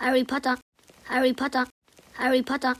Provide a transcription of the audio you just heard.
Harry Potter, Harry Potter, Harry Potter,